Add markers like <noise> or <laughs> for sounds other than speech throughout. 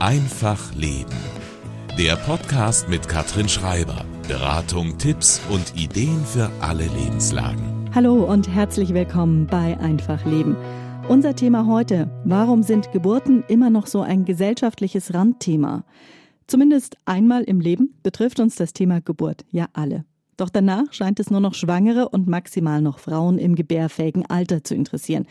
Einfach Leben. Der Podcast mit Katrin Schreiber. Beratung, Tipps und Ideen für alle Lebenslagen. Hallo und herzlich willkommen bei Einfach Leben. Unser Thema heute, warum sind Geburten immer noch so ein gesellschaftliches Randthema? Zumindest einmal im Leben betrifft uns das Thema Geburt ja alle. Doch danach scheint es nur noch Schwangere und maximal noch Frauen im gebärfähigen Alter zu interessieren.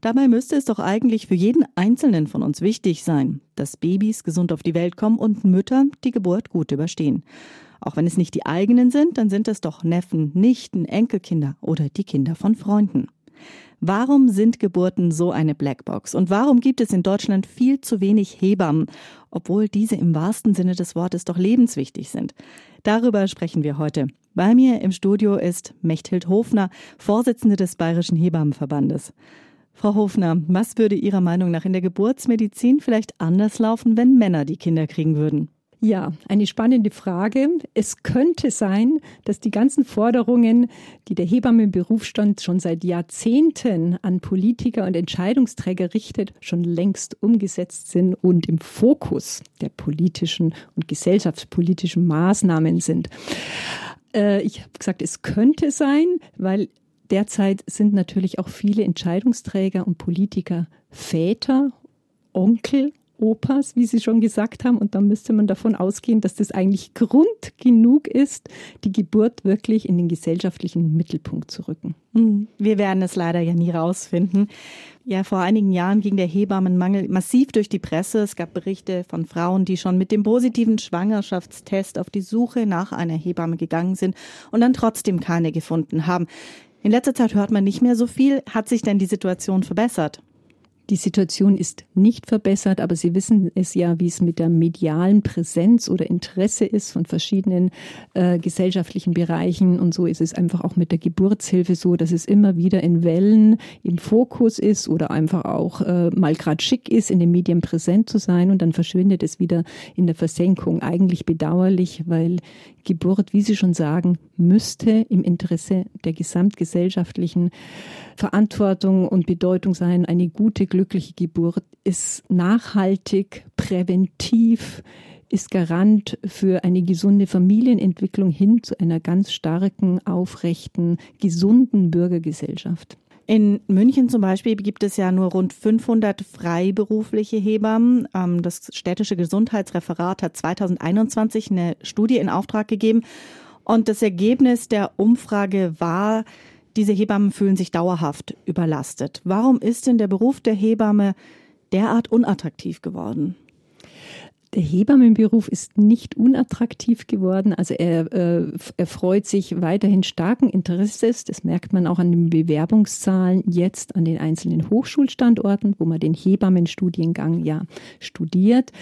Dabei müsste es doch eigentlich für jeden Einzelnen von uns wichtig sein, dass Babys gesund auf die Welt kommen und Mütter die Geburt gut überstehen. Auch wenn es nicht die eigenen sind, dann sind es doch Neffen, Nichten, Enkelkinder oder die Kinder von Freunden. Warum sind Geburten so eine Blackbox? Und warum gibt es in Deutschland viel zu wenig Hebammen, obwohl diese im wahrsten Sinne des Wortes doch lebenswichtig sind? Darüber sprechen wir heute. Bei mir im Studio ist Mechthild Hofner, Vorsitzende des Bayerischen Hebammenverbandes. Frau Hofner, was würde Ihrer Meinung nach in der Geburtsmedizin vielleicht anders laufen, wenn Männer die Kinder kriegen würden? Ja, eine spannende Frage. Es könnte sein, dass die ganzen Forderungen, die der Hebammenberufsstand schon seit Jahrzehnten an Politiker und Entscheidungsträger richtet, schon längst umgesetzt sind und im Fokus der politischen und gesellschaftspolitischen Maßnahmen sind. Äh, ich habe gesagt, es könnte sein, weil Derzeit sind natürlich auch viele Entscheidungsträger und Politiker Väter, Onkel, Opas, wie Sie schon gesagt haben. Und da müsste man davon ausgehen, dass das eigentlich Grund genug ist, die Geburt wirklich in den gesellschaftlichen Mittelpunkt zu rücken. Hm, wir werden es leider ja nie rausfinden. Ja, vor einigen Jahren ging der Hebammenmangel massiv durch die Presse. Es gab Berichte von Frauen, die schon mit dem positiven Schwangerschaftstest auf die Suche nach einer Hebamme gegangen sind und dann trotzdem keine gefunden haben. In letzter Zeit hört man nicht mehr so viel. Hat sich denn die Situation verbessert? Die Situation ist nicht verbessert, aber Sie wissen es ja, wie es mit der medialen Präsenz oder Interesse ist von verschiedenen äh, gesellschaftlichen Bereichen. Und so ist es einfach auch mit der Geburtshilfe so, dass es immer wieder in Wellen im Fokus ist oder einfach auch äh, mal gerade schick ist, in den Medien präsent zu sein und dann verschwindet es wieder in der Versenkung. Eigentlich bedauerlich, weil Geburt, wie Sie schon sagen, müsste im Interesse der gesamtgesellschaftlichen Verantwortung und Bedeutung sein. Eine gute, glückliche Geburt ist nachhaltig, präventiv, ist Garant für eine gesunde Familienentwicklung hin zu einer ganz starken, aufrechten, gesunden Bürgergesellschaft. In München zum Beispiel gibt es ja nur rund 500 freiberufliche Hebammen. Ähm, das städtische Gesundheitsreferat hat 2021 eine Studie in Auftrag gegeben. Und das Ergebnis der Umfrage war, diese Hebammen fühlen sich dauerhaft überlastet. Warum ist denn der Beruf der Hebamme derart unattraktiv geworden? Der Hebammenberuf ist nicht unattraktiv geworden. Also er äh, erfreut sich weiterhin starken Interesses. Das merkt man auch an den Bewerbungszahlen jetzt an den einzelnen Hochschulstandorten, wo man den Hebammenstudiengang ja studiert.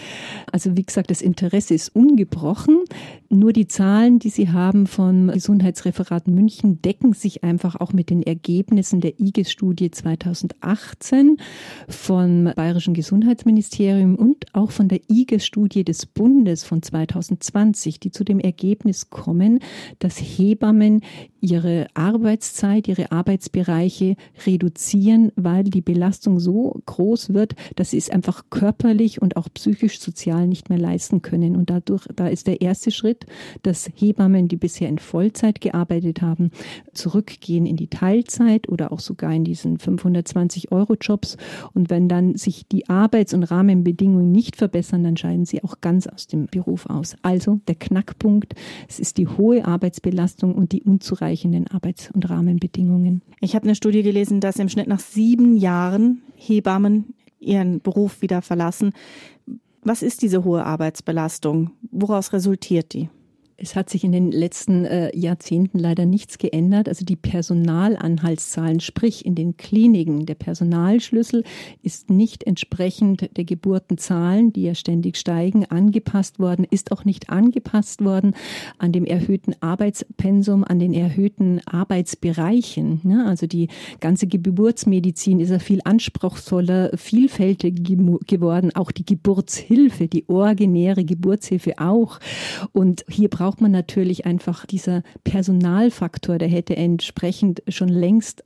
Also wie gesagt, das Interesse ist ungebrochen. Nur die Zahlen, die Sie haben vom Gesundheitsreferat München, decken sich einfach auch mit den Ergebnissen der IGES-Studie 2018 vom Bayerischen Gesundheitsministerium und auch von der IGES-Studie Studie des Bundes von 2020, die zu dem Ergebnis kommen, dass Hebammen ihre Arbeitszeit, ihre Arbeitsbereiche reduzieren, weil die Belastung so groß wird, dass sie es einfach körperlich und auch psychisch sozial nicht mehr leisten können. Und dadurch, da ist der erste Schritt, dass Hebammen, die bisher in Vollzeit gearbeitet haben, zurückgehen in die Teilzeit oder auch sogar in diesen 520 Euro Jobs. Und wenn dann sich die Arbeits- und Rahmenbedingungen nicht verbessern, dann scheiden sie auch ganz aus dem Beruf aus. Also der Knackpunkt, es ist die hohe Arbeitsbelastung und die unzureichenden Arbeits- und Rahmenbedingungen. Ich habe eine Studie gelesen, dass im Schnitt nach sieben Jahren Hebammen ihren Beruf wieder verlassen. Was ist diese hohe Arbeitsbelastung? Woraus resultiert die? Es hat sich in den letzten äh, Jahrzehnten leider nichts geändert. Also die Personalanhaltszahlen, sprich in den Kliniken, der Personalschlüssel ist nicht entsprechend der Geburtenzahlen, die ja ständig steigen, angepasst worden, ist auch nicht angepasst worden an dem erhöhten Arbeitspensum, an den erhöhten Arbeitsbereichen. Ne? Also die ganze Geburtsmedizin ist ja viel anspruchsvoller, vielfältiger geworden. Auch die Geburtshilfe, die originäre Geburtshilfe auch. Und hier braucht braucht man natürlich einfach dieser Personalfaktor, der hätte entsprechend schon längst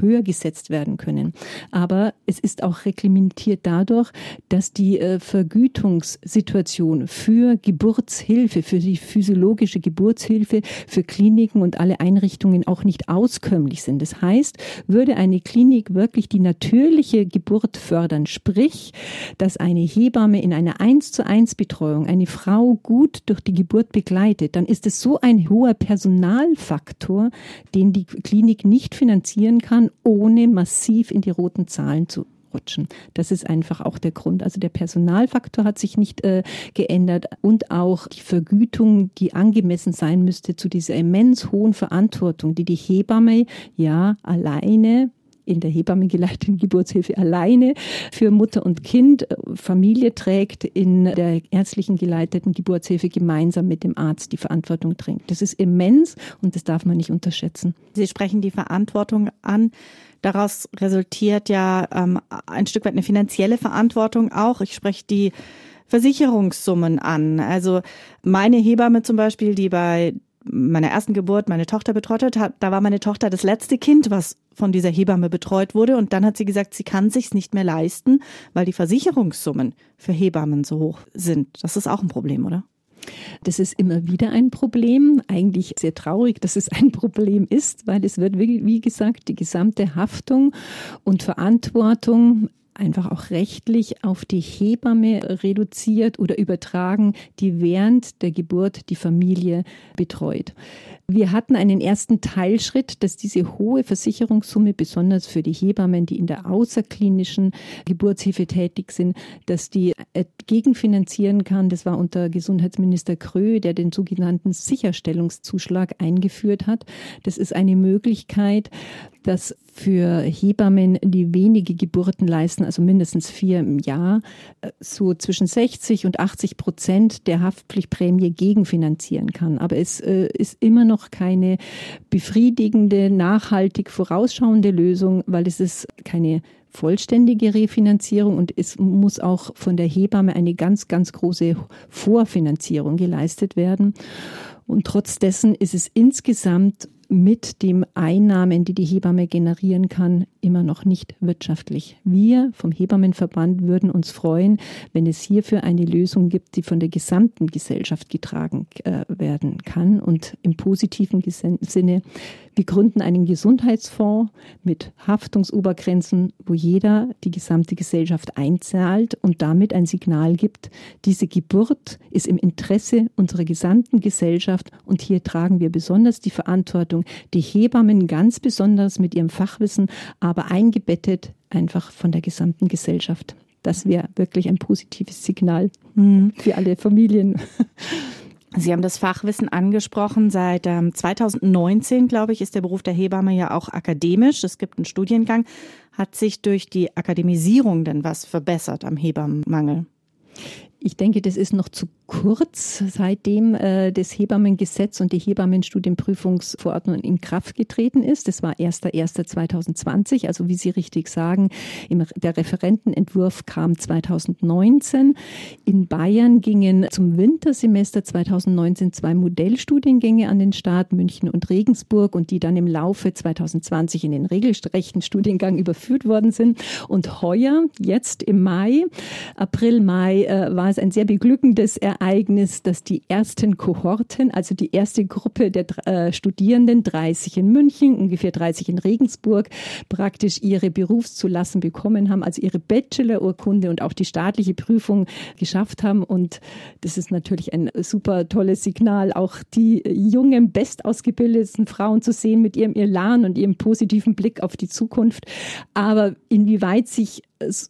höher gesetzt werden können. Aber es ist auch reglementiert dadurch, dass die äh, Vergütungssituation für Geburtshilfe, für die physiologische Geburtshilfe, für Kliniken und alle Einrichtungen auch nicht auskömmlich sind. Das heißt, würde eine Klinik wirklich die natürliche Geburt fördern, sprich, dass eine Hebamme in einer 1 zu 1 Betreuung eine Frau gut durch die Geburt begleitet, dann ist es so ein hoher Personalfaktor, den die Klinik nicht finanzieren kann, ohne massiv in die roten Zahlen zu rutschen. Das ist einfach auch der Grund. Also der Personalfaktor hat sich nicht äh, geändert und auch die Vergütung, die angemessen sein müsste zu dieser immens hohen Verantwortung, die die Hebamme ja alleine in der Hebamme geleiteten Geburtshilfe alleine für Mutter und Kind, äh, Familie trägt, in der ärztlichen geleiteten Geburtshilfe gemeinsam mit dem Arzt die Verantwortung trägt. Das ist immens und das darf man nicht unterschätzen. Sie sprechen die Verantwortung an. Daraus resultiert ja ähm, ein Stück weit eine finanzielle Verantwortung auch. Ich spreche die Versicherungssummen an. Also meine Hebamme zum Beispiel, die bei meiner ersten Geburt meine Tochter betreut hat, da war meine Tochter das letzte Kind, was von dieser Hebamme betreut wurde. Und dann hat sie gesagt, sie kann sich's nicht mehr leisten, weil die Versicherungssummen für Hebammen so hoch sind. Das ist auch ein Problem, oder? Das ist immer wieder ein Problem. Eigentlich sehr traurig, dass es ein Problem ist, weil es wird, wie gesagt, die gesamte Haftung und Verantwortung einfach auch rechtlich auf die Hebamme reduziert oder übertragen, die während der Geburt die Familie betreut. Wir hatten einen ersten Teilschritt, dass diese hohe Versicherungssumme, besonders für die Hebammen, die in der außerklinischen Geburtshilfe tätig sind, dass die gegenfinanzieren kann. Das war unter Gesundheitsminister Krö, der den sogenannten Sicherstellungszuschlag eingeführt hat. Das ist eine Möglichkeit, dass für Hebammen, die wenige Geburten leisten, also mindestens vier im Jahr, äh, so zwischen 60 und 80 Prozent der Haftpflichtprämie gegenfinanzieren kann. Aber es äh, ist immer noch keine befriedigende, nachhaltig vorausschauende Lösung, weil es ist keine vollständige Refinanzierung und es muss auch von der Hebamme eine ganz, ganz große Vorfinanzierung geleistet werden. Und trotz dessen ist es insgesamt mit den Einnahmen, die die Hebamme generieren kann, immer noch nicht wirtschaftlich. Wir vom Hebammenverband würden uns freuen, wenn es hierfür eine Lösung gibt, die von der gesamten Gesellschaft getragen äh, werden kann. Und im positiven Sinne, wir gründen einen Gesundheitsfonds mit Haftungsobergrenzen, wo jeder die gesamte Gesellschaft einzahlt und damit ein Signal gibt, diese Geburt ist im Interesse unserer gesamten Gesellschaft und hier tragen wir besonders die Verantwortung, die Hebammen ganz besonders mit ihrem Fachwissen, aber eingebettet einfach von der gesamten Gesellschaft. Das wäre wirklich ein positives Signal mhm. für alle Familien. Sie haben das Fachwissen angesprochen. Seit ähm, 2019, glaube ich, ist der Beruf der Hebamme ja auch akademisch. Es gibt einen Studiengang. Hat sich durch die Akademisierung denn was verbessert am Hebammenmangel? Ich denke, das ist noch zu kurz, seitdem äh, das Hebammengesetz und die Hebammenstudienprüfungsverordnung in Kraft getreten ist. Das war 1.1.2020, also wie Sie richtig sagen, im, der Referentenentwurf kam 2019. In Bayern gingen zum Wintersemester 2019 zwei Modellstudiengänge an den Start, München und Regensburg, und die dann im Laufe 2020 in den regelrechten Studiengang überführt worden sind. Und heuer, jetzt im Mai, April, Mai, äh, war es ein sehr beglückendes Ereignis, dass die ersten Kohorten, also die erste Gruppe der äh, Studierenden, 30 in München, ungefähr 30 in Regensburg, praktisch ihre Berufszulassen bekommen haben, also ihre Bachelorurkunde und auch die staatliche Prüfung geschafft haben. Und das ist natürlich ein super tolles Signal, auch die jungen, bestausgebildeten Frauen zu sehen mit ihrem Elan und ihrem positiven Blick auf die Zukunft. Aber inwieweit sich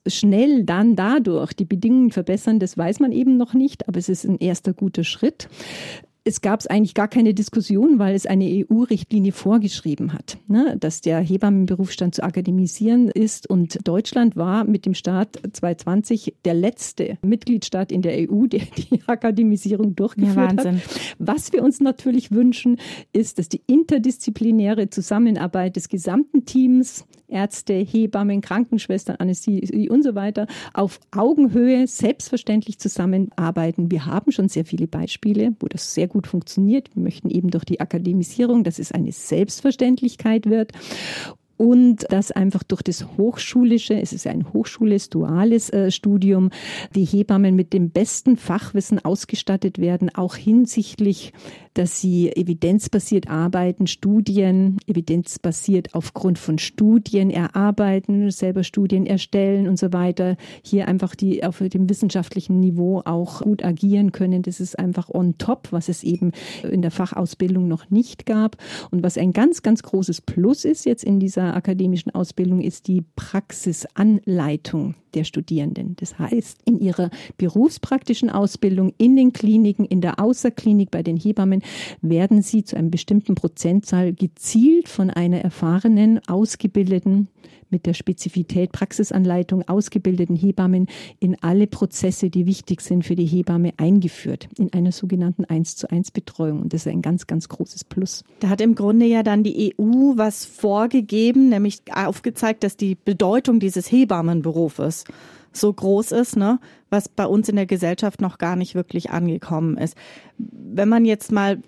schnell dann dadurch die Bedingungen verbessern, das weiß man eben noch nicht, aber es ist ein erster guter Schritt es gab es eigentlich gar keine Diskussion, weil es eine EU-Richtlinie vorgeschrieben hat, ne, dass der Hebammenberufsstand zu akademisieren ist. Und Deutschland war mit dem Staat 2020 der letzte Mitgliedstaat in der EU, der <laughs> die Akademisierung durchgeführt ja, hat. Was wir uns natürlich wünschen, ist, dass die interdisziplinäre Zusammenarbeit des gesamten Teams Ärzte, Hebammen, Krankenschwestern, Anästhesie und so weiter auf Augenhöhe selbstverständlich zusammenarbeiten. Wir haben schon sehr viele Beispiele, wo das sehr gut funktioniert. Wir möchten eben durch die Akademisierung, dass es eine Selbstverständlichkeit wird. Und dass einfach durch das Hochschulische, es ist ein hochschules, duales äh, Studium, die Hebammen mit dem besten Fachwissen ausgestattet werden, auch hinsichtlich, dass sie evidenzbasiert arbeiten, Studien, evidenzbasiert aufgrund von Studien erarbeiten, selber Studien erstellen und so weiter. Hier einfach die auf dem wissenschaftlichen Niveau auch gut agieren können. Das ist einfach on top, was es eben in der Fachausbildung noch nicht gab. Und was ein ganz, ganz großes Plus ist jetzt in dieser akademischen Ausbildung, ist die Praxisanleitung der Studierenden. Das heißt, in ihrer berufspraktischen Ausbildung in den Kliniken, in der Außerklinik bei den Hebammen werden sie zu einem bestimmten Prozentzahl gezielt von einer erfahrenen, ausgebildeten mit der Spezifität Praxisanleitung ausgebildeten Hebammen in alle Prozesse, die wichtig sind für die Hebamme, eingeführt in einer sogenannten 1 zu 1 Betreuung. Und das ist ein ganz, ganz großes Plus. Da hat im Grunde ja dann die EU was vorgegeben, nämlich aufgezeigt, dass die Bedeutung dieses Hebammenberufes so groß ist, ne, was bei uns in der Gesellschaft noch gar nicht wirklich angekommen ist. Wenn man jetzt mal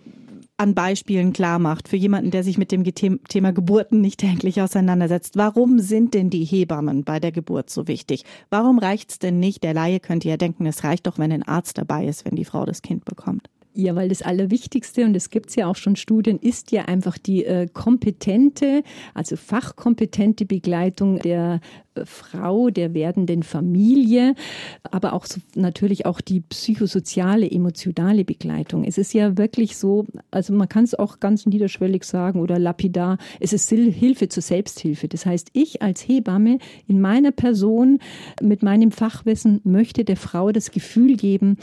an Beispielen klar macht für jemanden, der sich mit dem Thema Geburten nicht täglich auseinandersetzt. Warum sind denn die Hebammen bei der Geburt so wichtig? Warum reicht es denn nicht? Der Laie könnte ja denken, es reicht doch, wenn ein Arzt dabei ist, wenn die Frau das Kind bekommt. Ja, weil das Allerwichtigste, und es gibt ja auch schon Studien, ist ja einfach die äh, kompetente, also fachkompetente Begleitung der äh, Frau, der werdenden Familie, aber auch so, natürlich auch die psychosoziale, emotionale Begleitung. Es ist ja wirklich so, also man kann es auch ganz niederschwellig sagen oder lapidar, es ist Hilfe zur Selbsthilfe. Das heißt, ich als Hebamme in meiner Person mit meinem Fachwissen möchte der Frau das Gefühl geben,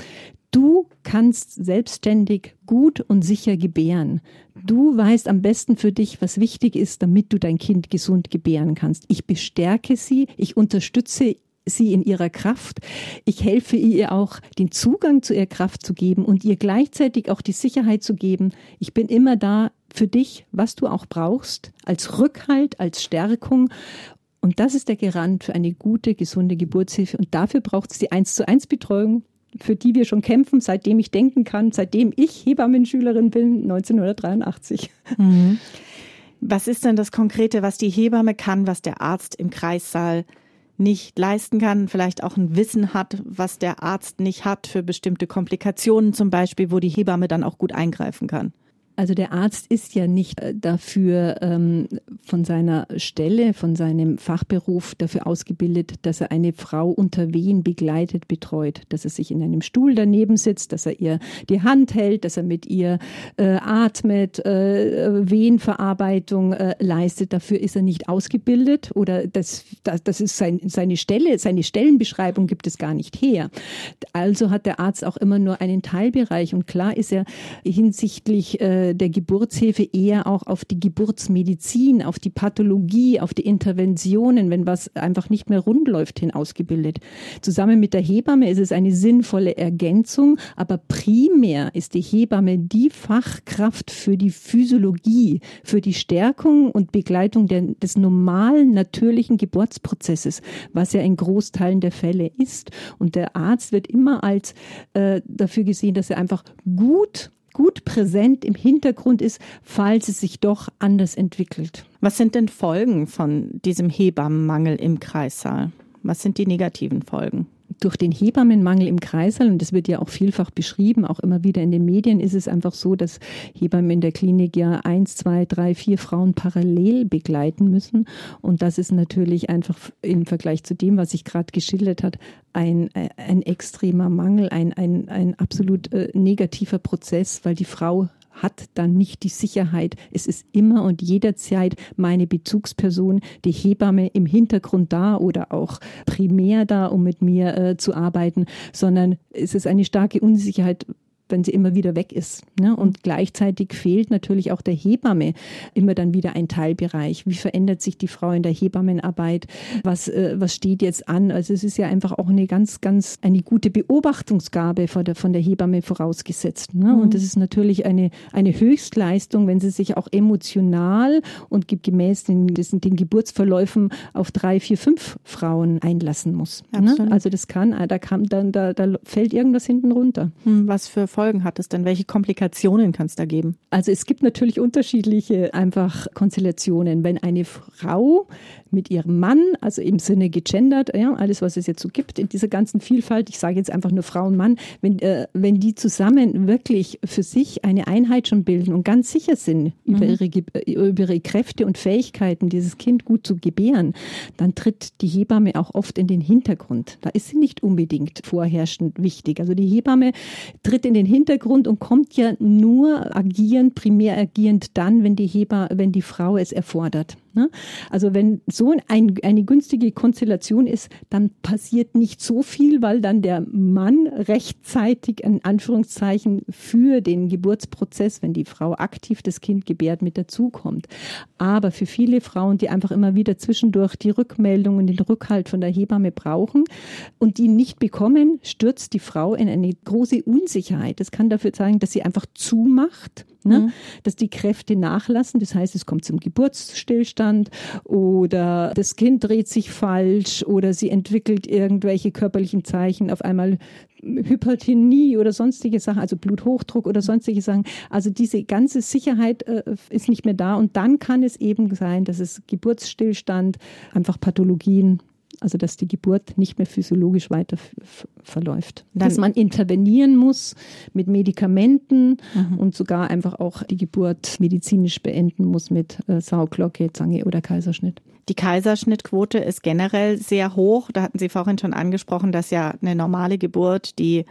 Du kannst selbstständig gut und sicher gebären. Du weißt am besten für dich, was wichtig ist, damit du dein Kind gesund gebären kannst. Ich bestärke sie, ich unterstütze sie in ihrer Kraft. Ich helfe ihr auch, den Zugang zu ihrer Kraft zu geben und ihr gleichzeitig auch die Sicherheit zu geben. Ich bin immer da für dich, was du auch brauchst, als Rückhalt, als Stärkung. Und das ist der Garant für eine gute, gesunde Geburtshilfe. Und dafür braucht es die 1 zu 1 Betreuung für die wir schon kämpfen, seitdem ich denken kann, seitdem ich Hebammenschülerin bin, 1983. Mhm. Was ist denn das Konkrete, was die Hebamme kann, was der Arzt im Kreissaal nicht leisten kann, vielleicht auch ein Wissen hat, was der Arzt nicht hat für bestimmte Komplikationen zum Beispiel, wo die Hebamme dann auch gut eingreifen kann? Also der Arzt ist ja nicht äh, dafür ähm, von seiner Stelle, von seinem Fachberuf dafür ausgebildet, dass er eine Frau unter Wehen begleitet, betreut, dass er sich in einem Stuhl daneben sitzt, dass er ihr die Hand hält, dass er mit ihr äh, atmet, äh, Wehenverarbeitung äh, leistet. Dafür ist er nicht ausgebildet oder das, das, das ist sein, seine Stelle, seine Stellenbeschreibung gibt es gar nicht her. Also hat der Arzt auch immer nur einen Teilbereich und klar ist er hinsichtlich äh, äh, der Geburtshilfe eher auch auf die Geburtsmedizin, auf die Pathologie, auf die Interventionen, wenn was einfach nicht mehr rund läuft, hin ausgebildet. Zusammen mit der Hebamme ist es eine sinnvolle Ergänzung, aber primär ist die Hebamme die Fachkraft für die Physiologie, für die Stärkung und Begleitung der, des normalen, natürlichen Geburtsprozesses, was ja in Großteilen der Fälle ist. Und der Arzt wird immer als äh, dafür gesehen, dass er einfach gut gut präsent im Hintergrund ist, falls es sich doch anders entwickelt. Was sind denn Folgen von diesem Hebammenmangel im Kreissaal? Was sind die negativen Folgen? Durch den Hebammenmangel im Kreißsaal, und das wird ja auch vielfach beschrieben, auch immer wieder in den Medien, ist es einfach so, dass Hebammen in der Klinik ja eins, zwei, drei, vier Frauen parallel begleiten müssen. Und das ist natürlich einfach im Vergleich zu dem, was ich gerade geschildert hat, ein, ein extremer Mangel, ein, ein, ein absolut äh, negativer Prozess, weil die Frau hat dann nicht die Sicherheit. Es ist immer und jederzeit meine Bezugsperson, die Hebamme im Hintergrund da oder auch primär da, um mit mir äh, zu arbeiten, sondern es ist eine starke Unsicherheit, wenn sie immer wieder weg ist. Ne? Und gleichzeitig fehlt natürlich auch der Hebamme immer dann wieder ein Teilbereich. Wie verändert sich die Frau in der Hebammenarbeit? Was, äh, was steht jetzt an? Also es ist ja einfach auch eine ganz, ganz eine gute Beobachtungsgabe von der, von der Hebamme vorausgesetzt. Ne? Mhm. Und das ist natürlich eine, eine Höchstleistung, wenn sie sich auch emotional und gemäß den, den Geburtsverläufen auf drei, vier, fünf Frauen einlassen muss. Ne? Also das kann, da kann, dann, da, da fällt irgendwas hinten runter. Hm, was für Folgen hat es denn? Welche Komplikationen kann es da geben? Also es gibt natürlich unterschiedliche einfach Konstellationen. Wenn eine Frau mit ihrem Mann, also im Sinne gegendert, ja, alles, was es jetzt so gibt, in dieser ganzen Vielfalt, ich sage jetzt einfach nur Frau und Mann, wenn, äh, wenn die zusammen wirklich für sich eine Einheit schon bilden und ganz sicher sind mhm. über, ihre, über ihre Kräfte und Fähigkeiten, dieses Kind gut zu gebären, dann tritt die Hebamme auch oft in den Hintergrund. Da ist sie nicht unbedingt vorherrschend wichtig. Also die Hebamme tritt in den Hintergrund und kommt ja nur agierend, primär agierend dann, wenn die Hebamme, wenn die Frau es erfordert. Ne? Also wenn so ein, eine günstige Konstellation ist, dann passiert nicht so viel, weil dann der Mann rechtzeitig in Anführungszeichen für den Geburtsprozess, wenn die Frau aktiv das Kind gebärt, mit dazukommt. Aber für viele Frauen, die einfach immer wieder zwischendurch die Rückmeldung und den Rückhalt von der Hebamme brauchen und die nicht bekommen, stürzt die Frau in eine große Unsicherheit. Das kann dafür zeigen, dass sie einfach zumacht Ne? Mhm. Dass die Kräfte nachlassen, das heißt, es kommt zum Geburtsstillstand oder das Kind dreht sich falsch oder sie entwickelt irgendwelche körperlichen Zeichen, auf einmal Hypertonie oder sonstige Sachen, also Bluthochdruck oder sonstige Sachen. Also diese ganze Sicherheit äh, ist nicht mehr da und dann kann es eben sein, dass es Geburtsstillstand, einfach Pathologien also dass die Geburt nicht mehr physiologisch weiter verläuft. Dann dass man intervenieren muss mit Medikamenten mhm. und sogar einfach auch die Geburt medizinisch beenden muss mit äh, Sauglocke, Zange oder Kaiserschnitt. Die Kaiserschnittquote ist generell sehr hoch. Da hatten Sie vorhin schon angesprochen, dass ja eine normale Geburt, die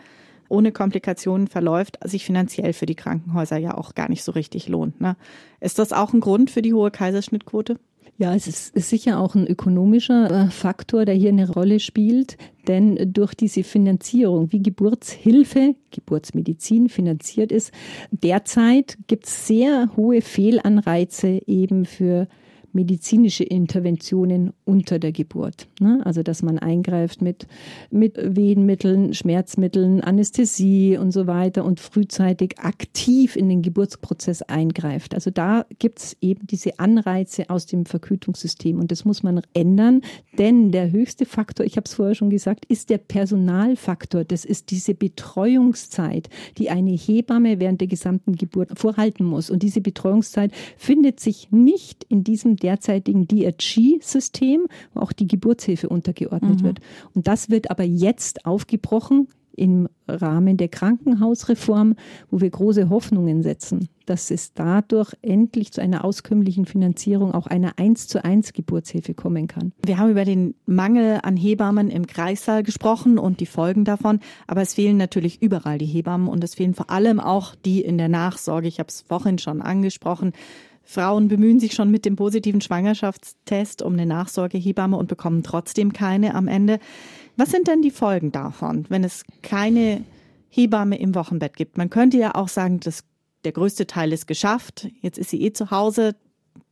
ohne Komplikationen verläuft, sich finanziell für die Krankenhäuser ja auch gar nicht so richtig lohnt. Ne? Ist das auch ein Grund für die hohe Kaiserschnittquote? Ja, es ist, sicher auch ein ökonomischer äh, Faktor, der hier eine Rolle spielt, denn durch diese Finanzierung, wie Geburtshilfe, Geburtsmedizin finanziert ist, derzeit gibt es sehr hohe Fehlanreize eben für medizinische Interventionen unter der Geburt. Ne? Also dass man eingreift mit, mit Wehenmitteln, Schmerzmitteln, Anästhesie und so weiter und frühzeitig aktiv in den Geburtsprozess eingreift. Also da gibt es eben diese Anreize aus dem Vergütungssystem und das muss man ändern, denn der höchste Faktor, ich habe es vorher schon gesagt, ist der Personalfaktor. Das ist diese Betreuungszeit, die eine Hebamme während der gesamten Geburt vorhalten muss. Und diese Betreuungszeit findet sich nicht in diesem derzeitigen DRG-System, wo auch die Geburtshilfe untergeordnet mhm. wird. Und das wird aber jetzt aufgebrochen im Rahmen der Krankenhausreform, wo wir große Hoffnungen setzen, dass es dadurch endlich zu einer auskömmlichen Finanzierung auch einer 1 zu 1 Geburtshilfe kommen kann. Wir haben über den Mangel an Hebammen im Kreissaal gesprochen und die Folgen davon, aber es fehlen natürlich überall die Hebammen und es fehlen vor allem auch die in der Nachsorge. Ich habe es vorhin schon angesprochen. Frauen bemühen sich schon mit dem positiven Schwangerschaftstest um eine Nachsorgehebamme und bekommen trotzdem keine am Ende. Was sind denn die Folgen davon, wenn es keine Hebamme im Wochenbett gibt? Man könnte ja auch sagen, dass der größte Teil ist geschafft. Jetzt ist sie eh zu Hause.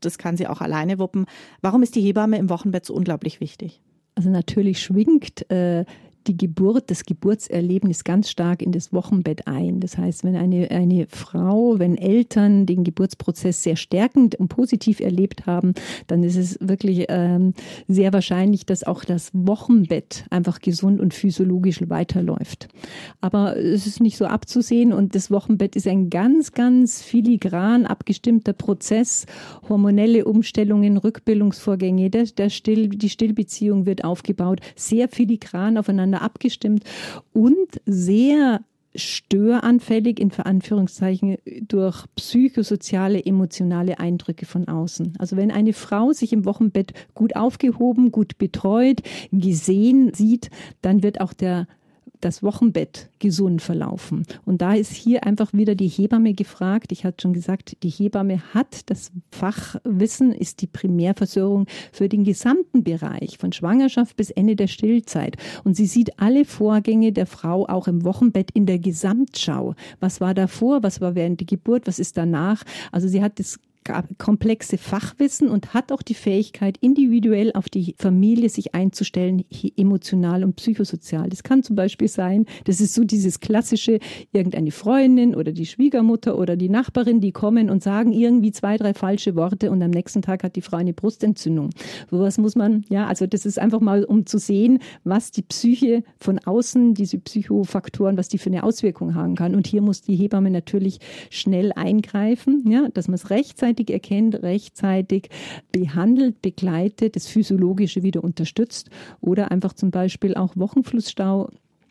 Das kann sie auch alleine wuppen. Warum ist die Hebamme im Wochenbett so unglaublich wichtig? Also natürlich schwingt äh, die Geburt, das Geburtserlebnis ganz stark in das Wochenbett ein. Das heißt, wenn eine, eine Frau, wenn Eltern den Geburtsprozess sehr stärkend und positiv erlebt haben, dann ist es wirklich ähm, sehr wahrscheinlich, dass auch das Wochenbett einfach gesund und physiologisch weiterläuft. Aber es ist nicht so abzusehen und das Wochenbett ist ein ganz, ganz filigran abgestimmter Prozess. Hormonelle Umstellungen, Rückbildungsvorgänge, der, der Still, die Stillbeziehung wird aufgebaut, sehr filigran aufeinander miteinander abgestimmt und sehr störanfällig in Anführungszeichen durch psychosoziale, emotionale Eindrücke von außen. Also wenn eine Frau sich im Wochenbett gut aufgehoben, gut betreut, gesehen sieht, dann wird auch der das Wochenbett gesund verlaufen. Und da ist hier einfach wieder die Hebamme gefragt. Ich hatte schon gesagt, die Hebamme hat das Fachwissen, ist die Primärversorgung für den gesamten Bereich von Schwangerschaft bis Ende der Stillzeit. Und sie sieht alle Vorgänge der Frau auch im Wochenbett in der Gesamtschau. Was war davor? Was war während der Geburt? Was ist danach? Also sie hat das komplexe Fachwissen und hat auch die Fähigkeit, individuell auf die Familie sich einzustellen, emotional und psychosozial. Das kann zum Beispiel sein, das ist so dieses klassische, irgendeine Freundin oder die Schwiegermutter oder die Nachbarin, die kommen und sagen irgendwie zwei, drei falsche Worte und am nächsten Tag hat die Frau eine Brustentzündung. Sowas muss man, ja, also das ist einfach mal, um zu sehen, was die Psyche von außen, diese Psychofaktoren, was die für eine Auswirkung haben kann. Und hier muss die Hebamme natürlich schnell eingreifen, ja, dass man es rechtzeitig erkennt, rechtzeitig behandelt, begleitet, das Physiologische wieder unterstützt oder einfach zum Beispiel auch Wochenflussstau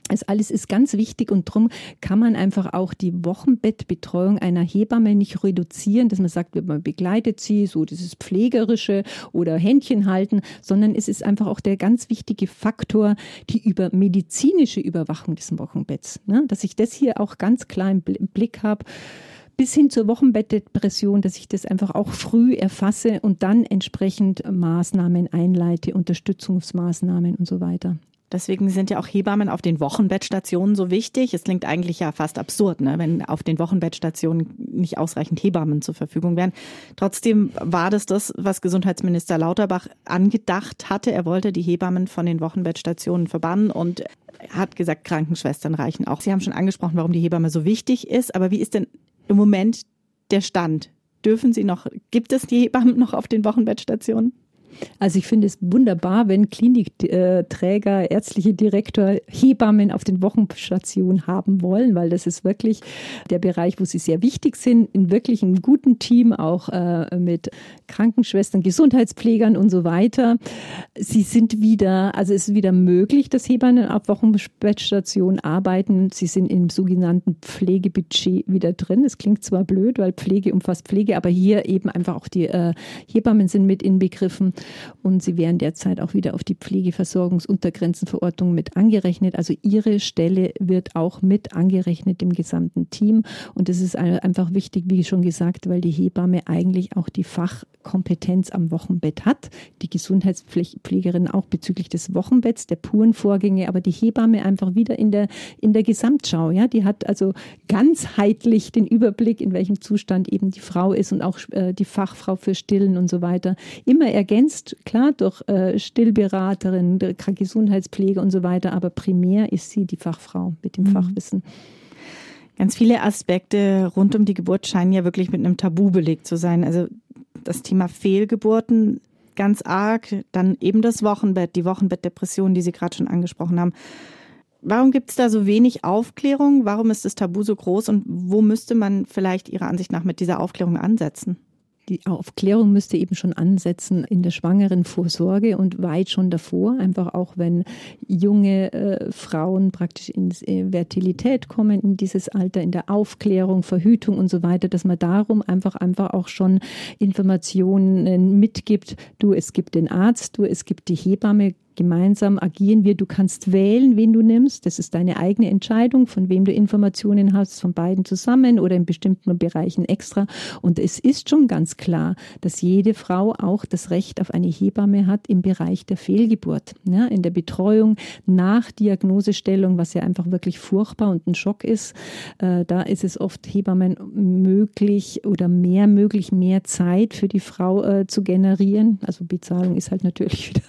das alles ist ganz wichtig und darum kann man einfach auch die Wochenbettbetreuung einer Hebamme nicht reduzieren, dass man sagt, man begleitet sie, so dieses Pflegerische oder Händchen halten, sondern es ist einfach auch der ganz wichtige Faktor, die über medizinische Überwachung des Wochenbetts. Ne? Dass ich das hier auch ganz klar im Blick habe bis hin zur Wochenbettdepression, dass ich das einfach auch früh erfasse und dann entsprechend Maßnahmen einleite, Unterstützungsmaßnahmen und so weiter. Deswegen sind ja auch Hebammen auf den Wochenbettstationen so wichtig. Es klingt eigentlich ja fast absurd, ne, wenn auf den Wochenbettstationen nicht ausreichend Hebammen zur Verfügung wären. Trotzdem war das das, was Gesundheitsminister Lauterbach angedacht hatte. Er wollte die Hebammen von den Wochenbettstationen verbannen und hat gesagt, Krankenschwestern reichen auch. Sie haben schon angesprochen, warum die Hebamme so wichtig ist. Aber wie ist denn im Moment der Stand? Dürfen Sie noch, gibt es die Hebammen noch auf den Wochenbettstationen? Also ich finde es wunderbar, wenn Klinikträger, ärztliche Direktor Hebammen auf den Wochenstationen haben wollen, weil das ist wirklich der Bereich, wo sie sehr wichtig sind, in wirklich einem guten Team, auch äh, mit Krankenschwestern, Gesundheitspflegern und so weiter. Sie sind wieder, also es ist wieder möglich, dass Hebammen auf Wochenbettstationen arbeiten. Sie sind im sogenannten Pflegebudget wieder drin. Es klingt zwar blöd, weil Pflege umfasst Pflege, aber hier eben einfach auch die äh, Hebammen sind mit inbegriffen und sie werden derzeit auch wieder auf die Pflegeversorgungsuntergrenzenverordnung mit angerechnet. Also ihre Stelle wird auch mit angerechnet im gesamten Team. Und das ist einfach wichtig, wie schon gesagt, weil die Hebamme eigentlich auch die Fachkompetenz am Wochenbett hat. Die Gesundheitspflegerin auch bezüglich des Wochenbetts, der puren Vorgänge, aber die Hebamme einfach wieder in der, in der Gesamtschau. Ja, die hat also ganzheitlich den Überblick, in welchem Zustand eben die Frau ist und auch äh, die Fachfrau für Stillen und so weiter. Immer ergänzt ergänzt, klar, durch äh, Stillberaterin, Gesundheitspflege und so weiter, aber primär ist sie die Fachfrau mit dem mhm. Fachwissen. Ganz viele Aspekte rund um die Geburt scheinen ja wirklich mit einem Tabu belegt zu sein. Also das Thema Fehlgeburten ganz arg, dann eben das Wochenbett, die Wochenbettdepression, die Sie gerade schon angesprochen haben. Warum gibt es da so wenig Aufklärung? Warum ist das Tabu so groß und wo müsste man vielleicht Ihrer Ansicht nach mit dieser Aufklärung ansetzen? Die Aufklärung müsste eben schon ansetzen in der schwangeren Vorsorge und weit schon davor, einfach auch wenn junge äh, Frauen praktisch in äh, Fertilität kommen, in dieses Alter, in der Aufklärung, Verhütung und so weiter, dass man darum einfach einfach auch schon Informationen mitgibt. Du, es gibt den Arzt, du, es gibt die Hebamme, Gemeinsam agieren wir. Du kannst wählen, wen du nimmst. Das ist deine eigene Entscheidung, von wem du Informationen hast, von beiden zusammen oder in bestimmten Bereichen extra. Und es ist schon ganz klar, dass jede Frau auch das Recht auf eine Hebamme hat im Bereich der Fehlgeburt. Ja, in der Betreuung nach Diagnosestellung, was ja einfach wirklich furchtbar und ein Schock ist. Äh, da ist es oft Hebammen möglich oder mehr möglich, mehr Zeit für die Frau äh, zu generieren. Also Bezahlung ist halt natürlich <laughs> wieder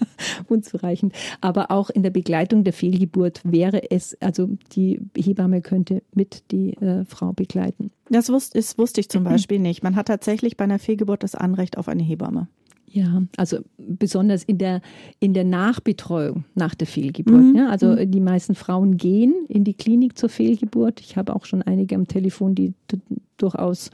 unzureichend ausreichend. Aber auch in der Begleitung der Fehlgeburt wäre es, also die Hebamme könnte mit die äh, Frau begleiten. Das wusste, das wusste ich zum <clears throat> Beispiel nicht. Man hat tatsächlich bei einer Fehlgeburt das Anrecht auf eine Hebamme. Ja, also besonders in der, in der Nachbetreuung nach der Fehlgeburt. Mhm. Ja, also mhm. die meisten Frauen gehen in die Klinik zur Fehlgeburt. Ich habe auch schon einige am Telefon, die durchaus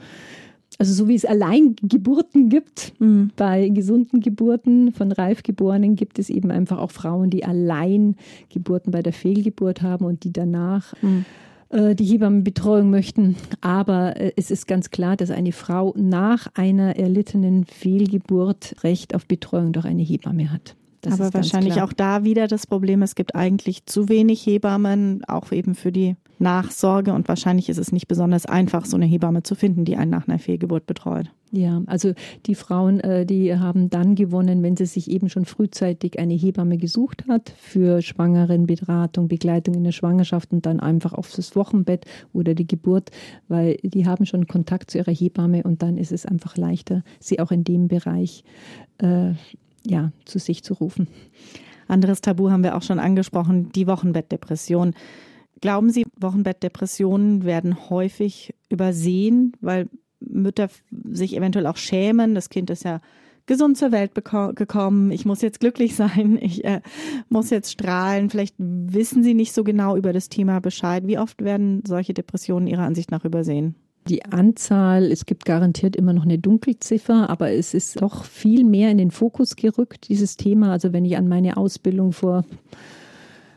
also so wie es Alleingeburten gibt, mhm. bei gesunden Geburten von Reifgeborenen gibt es eben einfach auch Frauen, die Alleingeburten bei der Fehlgeburt haben und die danach mhm. äh, die Hebammenbetreuung möchten. Aber äh, es ist ganz klar, dass eine Frau nach einer erlittenen Fehlgeburt Recht auf Betreuung durch eine Hebamme hat. Das Aber wahrscheinlich auch da wieder das Problem, es gibt eigentlich zu wenig Hebammen, auch eben für die Nachsorge. Und wahrscheinlich ist es nicht besonders einfach, so eine Hebamme zu finden, die einen nach einer Fehlgeburt betreut. Ja, also die Frauen, äh, die haben dann gewonnen, wenn sie sich eben schon frühzeitig eine Hebamme gesucht hat für Schwangerenberatung, Begleitung in der Schwangerschaft und dann einfach auf das Wochenbett oder die Geburt, weil die haben schon Kontakt zu ihrer Hebamme und dann ist es einfach leichter, sie auch in dem Bereich äh, ja, zu sich zu rufen. Anderes Tabu haben wir auch schon angesprochen, die Wochenbettdepression. Glauben Sie, Wochenbettdepressionen werden häufig übersehen, weil Mütter sich eventuell auch schämen? Das Kind ist ja gesund zur Welt gekommen, ich muss jetzt glücklich sein, <laughs> ich äh, muss jetzt strahlen. Vielleicht wissen Sie nicht so genau über das Thema Bescheid. Wie oft werden solche Depressionen Ihrer Ansicht nach übersehen? Die Anzahl, es gibt garantiert immer noch eine Dunkelziffer, aber es ist doch viel mehr in den Fokus gerückt, dieses Thema. Also wenn ich an meine Ausbildung vor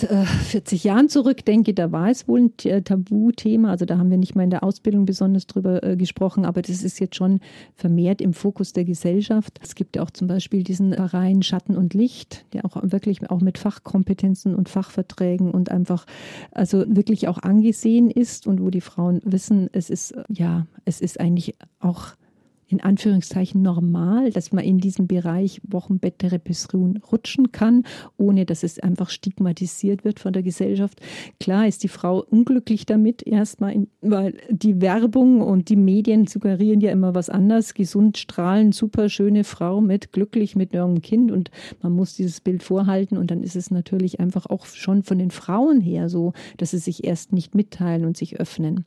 40 äh, Jahren zurückdenke, da war es wohl ein äh, Tabuthema. Also da haben wir nicht mal in der Ausbildung besonders drüber äh, gesprochen, aber das ist jetzt schon vermehrt im Fokus der Gesellschaft. Es gibt ja auch zum Beispiel diesen Verein Schatten und Licht, der auch wirklich auch mit Fachkompetenzen und Fachverträgen und einfach also wirklich auch angesehen ist und wo die Frauen wissen, es ist ja, es ist eigentlich auch in Anführungszeichen normal, dass man in diesem Bereich Wochenbettdepression rutschen kann, ohne dass es einfach stigmatisiert wird von der Gesellschaft. Klar ist die Frau unglücklich damit, erstmal, weil die Werbung und die Medien suggerieren ja immer was anderes. Gesund, strahlend, super schöne Frau mit glücklich mit ihrem Kind und man muss dieses Bild vorhalten und dann ist es natürlich einfach auch schon von den Frauen her so, dass sie sich erst nicht mitteilen und sich öffnen.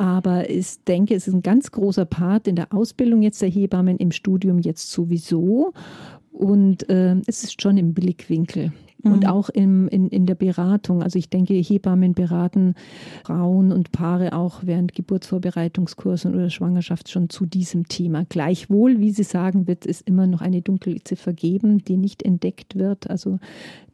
Aber ich denke, es ist ein ganz großer Part in der Ausbildung jetzt der Hebammen, im Studium jetzt sowieso. Und äh, es ist schon im Blickwinkel. Mhm. Und auch im, in, in der Beratung. Also ich denke, Hebammen beraten Frauen und Paare auch während Geburtsvorbereitungskursen oder Schwangerschaft schon zu diesem Thema. Gleichwohl, wie Sie sagen, wird es immer noch eine dunkle Ziffer geben, die nicht entdeckt wird, also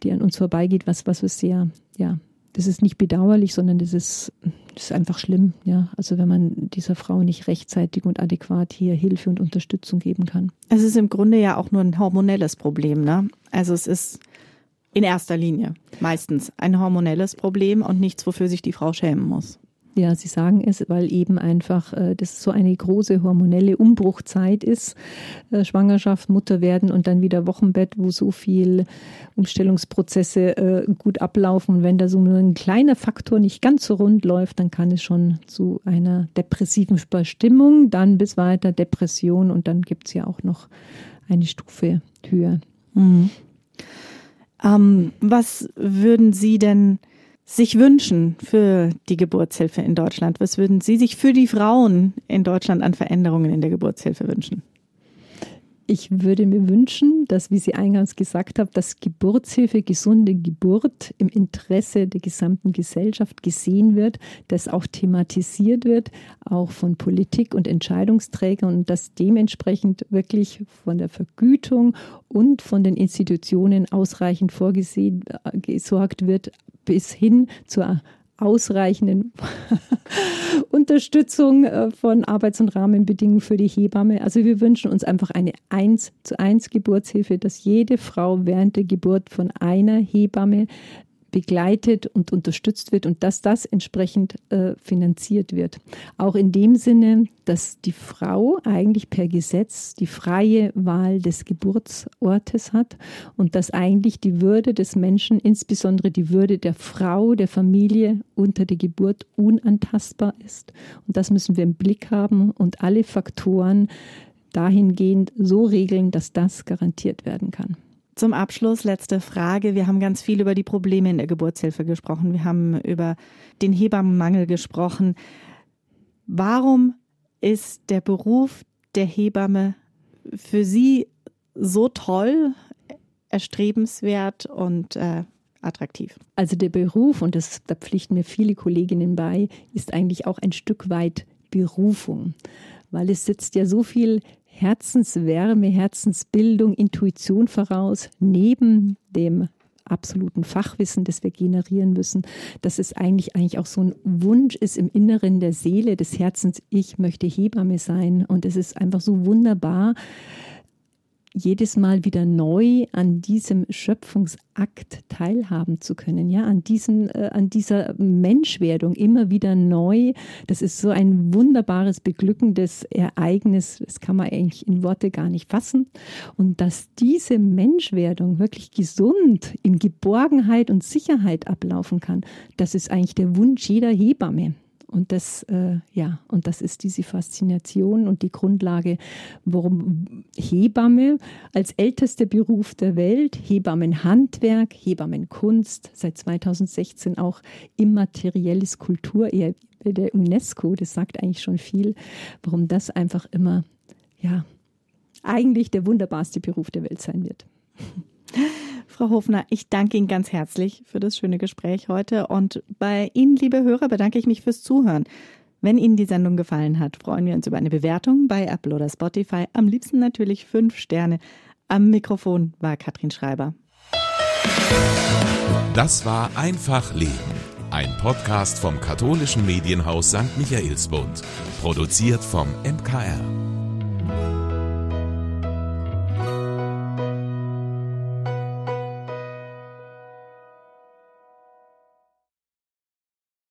die an uns vorbeigeht, was, was wir sehr, ja, das ist nicht bedauerlich, sondern das ist, das ist einfach schlimm. Ja, also wenn man dieser Frau nicht rechtzeitig und adäquat hier Hilfe und Unterstützung geben kann. Es ist im Grunde ja auch nur ein hormonelles Problem. Ne? Also es ist in erster Linie meistens ein hormonelles Problem und nichts, wofür sich die Frau schämen muss. Ja, Sie sagen es, weil eben einfach äh, das so eine große hormonelle Umbruchzeit ist. Äh, Schwangerschaft, Mutter werden und dann wieder Wochenbett, wo so viel Umstellungsprozesse äh, gut ablaufen. Und wenn da so nur ein kleiner Faktor nicht ganz so rund läuft, dann kann es schon zu einer depressiven Stimmung, dann bis weiter Depression und dann gibt es ja auch noch eine Stufe höher. Mhm. Ähm, was würden Sie denn sich wünschen für die Geburtshilfe in Deutschland? Was würden Sie sich für die Frauen in Deutschland an Veränderungen in der Geburtshilfe wünschen? Ich würde mir wünschen, dass, wie Sie eingangs gesagt haben, dass Geburtshilfe, gesunde Geburt im Interesse der gesamten Gesellschaft gesehen wird, dass auch thematisiert wird, auch von Politik und Entscheidungsträgern und dass dementsprechend wirklich von der Vergütung und von den Institutionen ausreichend vorgesehen äh, gesorgt wird, bis hin zur ausreichenden <laughs> Unterstützung äh, von Arbeits- und Rahmenbedingungen für die Hebamme. Also wir wünschen uns einfach eine 1 zu 1 Geburtshilfe, dass jede Frau während der Geburt von einer Hebamme begleitet und unterstützt wird und dass das entsprechend äh, finanziert wird. Auch in dem Sinne, dass die Frau eigentlich per Gesetz die freie Wahl des Geburtsortes hat und dass eigentlich die Würde des Menschen, insbesondere die Würde der Frau, der Familie unter der Geburt unantastbar ist. Und das müssen wir im Blick haben und alle Faktoren dahingehend so regeln, dass das garantiert werden kann. Zum Abschluss letzte Frage. Wir haben ganz viel über die Probleme in der Geburtshilfe gesprochen. Wir haben über den Hebammenmangel gesprochen. Warum ist der Beruf der Hebamme für Sie so toll, erstrebenswert und äh, attraktiv? Also der Beruf, und das, da pflichten mir viele Kolleginnen bei, ist eigentlich auch ein Stück weit Berufung, weil es sitzt ja so viel Herzenswärme, Herzensbildung, Intuition voraus, neben dem absoluten Fachwissen, das wir generieren müssen, dass es eigentlich eigentlich auch so ein Wunsch ist im Inneren der Seele, des Herzens, ich möchte Hebamme sein. Und es ist einfach so wunderbar, jedes Mal wieder neu an diesem Schöpfungsakt teilhaben zu können, ja, an diesen, äh, an dieser Menschwerdung immer wieder neu. Das ist so ein wunderbares, beglückendes Ereignis. Das kann man eigentlich in Worte gar nicht fassen. Und dass diese Menschwerdung wirklich gesund in Geborgenheit und Sicherheit ablaufen kann, das ist eigentlich der Wunsch jeder Hebamme. Und das, äh, ja, und das ist diese Faszination und die Grundlage, warum Hebamme als ältester Beruf der Welt, Hebammenhandwerk, Hebammenkunst, seit 2016 auch immaterielles Kulturerbe der UNESCO, das sagt eigentlich schon viel, warum das einfach immer, ja, eigentlich der wunderbarste Beruf der Welt sein wird. <laughs> Frau Hofner, ich danke Ihnen ganz herzlich für das schöne Gespräch heute und bei Ihnen, liebe Hörer, bedanke ich mich fürs Zuhören. Wenn Ihnen die Sendung gefallen hat, freuen wir uns über eine Bewertung bei Apple oder Spotify. Am liebsten natürlich fünf Sterne. Am Mikrofon war Katrin Schreiber. Das war Einfach Leben, ein Podcast vom katholischen Medienhaus St. Michaelsbund, produziert vom MKR.